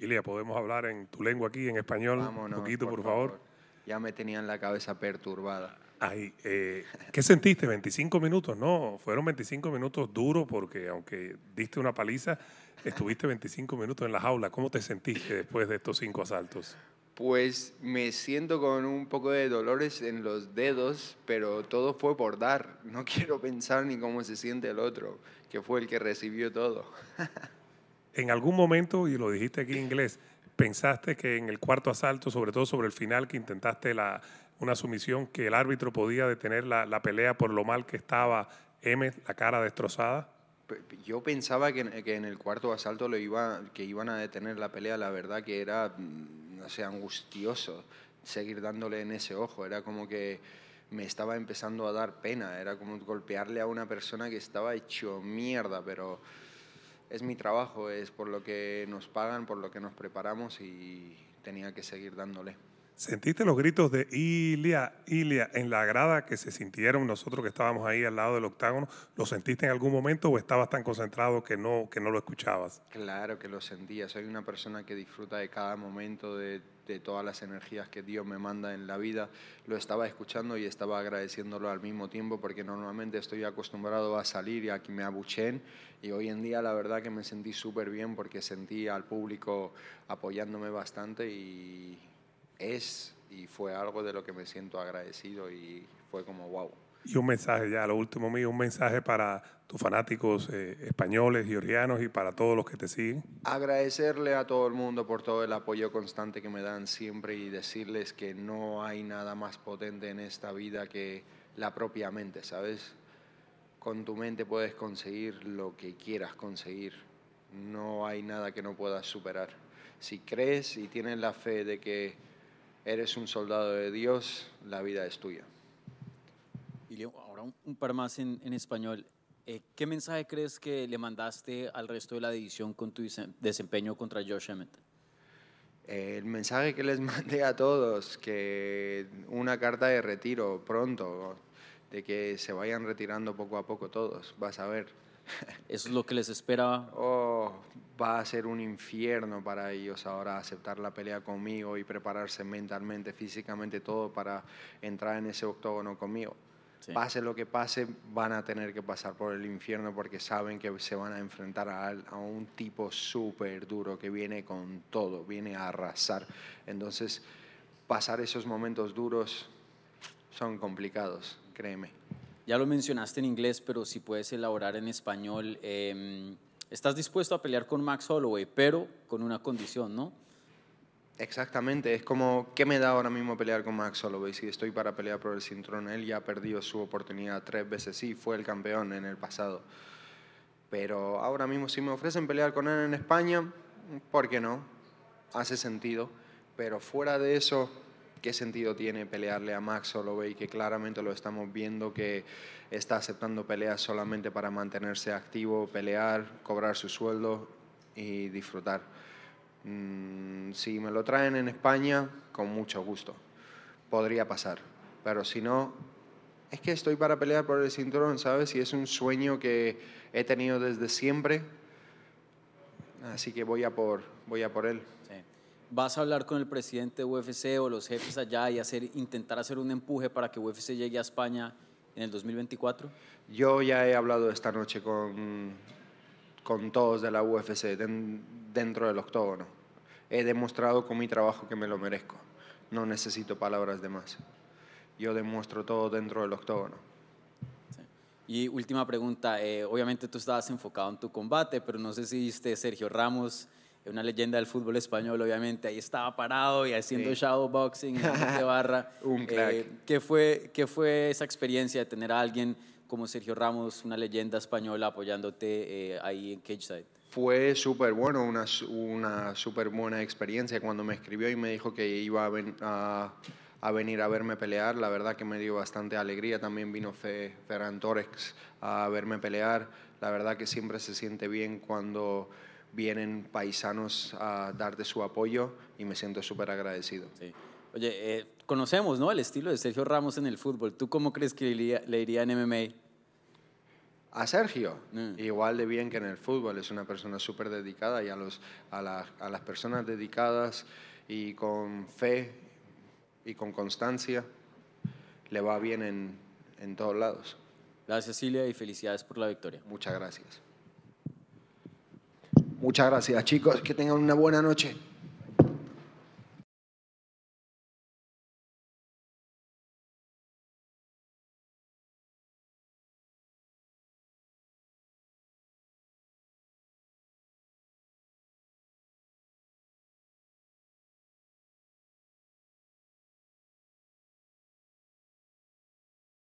Ilia, ¿podemos hablar en tu lengua aquí, en español? Vámonos, un poquito, por, favor. Ya me tenían la cabeza perturbada. Ay, eh, ¿Qué sentiste? 25 minutos, ¿no? Fueron 25 minutos duros porque aunque diste una paliza, estuviste 25 minutos en la jaula. ¿Cómo te sentiste después de estos cinco asaltos? Pues me siento con un poco de dolores en los dedos, pero todo fue por dar. No quiero pensar ni cómo se siente el otro, que fue el que recibió todo. en algún momento, y lo dijiste aquí en inglés, pensaste que en el cuarto asalto, sobre todo sobre el final, que intentaste la, una sumisión, que el árbitro podía detener la, la pelea por lo mal que estaba M, la cara destrozada? Yo pensaba que, que en el cuarto asalto lo iba, que iban a detener la pelea, la verdad que era, no sé, angustioso seguir dándole en ese ojo, era como que me estaba empezando a dar pena, era como golpearle a una persona que estaba hecho mierda, pero es mi trabajo, es por lo que nos pagan, por lo que nos preparamos y tenía que seguir dándole. ¿Sentiste los gritos de Ilia, Ilia en la grada que se sintieron nosotros que estábamos ahí al lado del octágono? ¿Lo sentiste en algún momento o estabas tan concentrado que no, que no lo escuchabas? Claro que lo sentía. Soy una persona que disfruta de cada momento, de, de todas las energías que Dios me manda en la vida. Lo estaba escuchando y estaba agradeciéndolo al mismo tiempo porque normalmente estoy acostumbrado a salir y a que me abuchen y hoy en día la verdad que me sentí súper bien porque sentí al público apoyándome bastante y es y fue algo de lo que me siento agradecido y fue como wow. Y un mensaje ya, lo último mío, un mensaje para tus fanáticos eh, españoles, georgianos y para todos los que te siguen. Agradecerle a todo el mundo por todo el apoyo constante que me dan siempre y decirles que no hay nada más potente en esta vida que la propia mente, ¿sabes? Con tu mente puedes conseguir lo que quieras conseguir. No hay nada que no puedas superar. Si crees y tienes la fe de que eres un soldado de Dios, la vida es tuya. Y ahora un, par más en, en español. Eh, ¿Qué mensaje crees que le mandaste al resto de la división con tu desempeño contra Josh Emmett? el mensaje que les mandé a todos, que una carta de retiro pronto, de que se vayan retirando poco a poco todos, vas a ver. ¿Eso es lo que les espera? Oh, va a ser un infierno para ellos ahora aceptar la pelea conmigo y prepararse mentalmente, físicamente, todo para entrar en ese octógono conmigo. Pase lo que pase, van a tener que pasar por el infierno porque saben que se van a enfrentar a, a un tipo súper duro que viene con todo, viene a arrasar. Entonces, pasar esos momentos duros son complicados, créeme. Ya lo mencionaste en inglés, pero si puedes elaborar en español. Eh, estás dispuesto a pelear con Max Holloway, pero con una condición, ¿no? Exactamente, es como, ¿qué me da ahora mismo pelear con Max Holloway? Si estoy para pelear por el cinturón, él ya ha perdido su oportunidad tres veces, sí, fue el campeón en el pasado. Pero ahora mismo si me ofrecen pelear con él en España, ¿por qué no? Hace sentido. Pero fuera de eso, ¿qué sentido tiene pelearle a Max Holloway? Que claramente lo estamos viendo que está aceptando peleas solamente para mantenerse activo, pelear, cobrar su sueldo y disfrutar. Mm, si me lo traen en España, con mucho gusto. Podría pasar. Pero si no, es que estoy para pelear por el cinturón, ¿sabes? Y es un sueño que he tenido desde siempre. Así que voy a por, voy a por él. ¿Vas a hablar con el presidente de UFC o los jefes allá y hacer, intentar hacer un empuje para que UFC llegue a España en el 2024? Yo ya he hablado esta noche con, con todos de la UFC dentro del octógono. He demostrado con mi trabajo que me lo merezco. No necesito palabras de más. Yo demuestro todo dentro del octógono. Y última pregunta, eh, obviamente tú estabas enfocado en tu combate, pero no sé si viste Sergio Ramos, una leyenda del fútbol español, obviamente, ahí estaba parado y haciendo shadow boxing de barra. Un crack. Eh, ¿qué, fue, ¿Qué fue esa experiencia de tener a alguien como Sergio Ramos, una leyenda española, apoyándote eh, ahí en Cage Side? Fue súper bueno, una, una súper buena experiencia. Cuando me escribió y me dijo que iba a, a, venir a verme pelear, la verdad que me dio bastante alegría. También vino Fe, Ferran Torres a verme pelear. La verdad que siempre se siente bien cuando vienen paisanos a darte su apoyo y me siento súper agradecido. Sí. Oye, eh, conocemos ¿no? el estilo de Sergio Ramos en el fútbol. ¿Tú cómo crees que le iría, en MMA? A Sergio, Mm. igual de bien que en el fútbol, es una persona súper dedicada y a, los, a, la- a las personas dedicadas y con fe y con constancia le va bien en, en todos lados. Gracias, Cilia, y felicidades por la victoria. Muchas gracias. Muchas gracias chicos, que tengan una buena noche.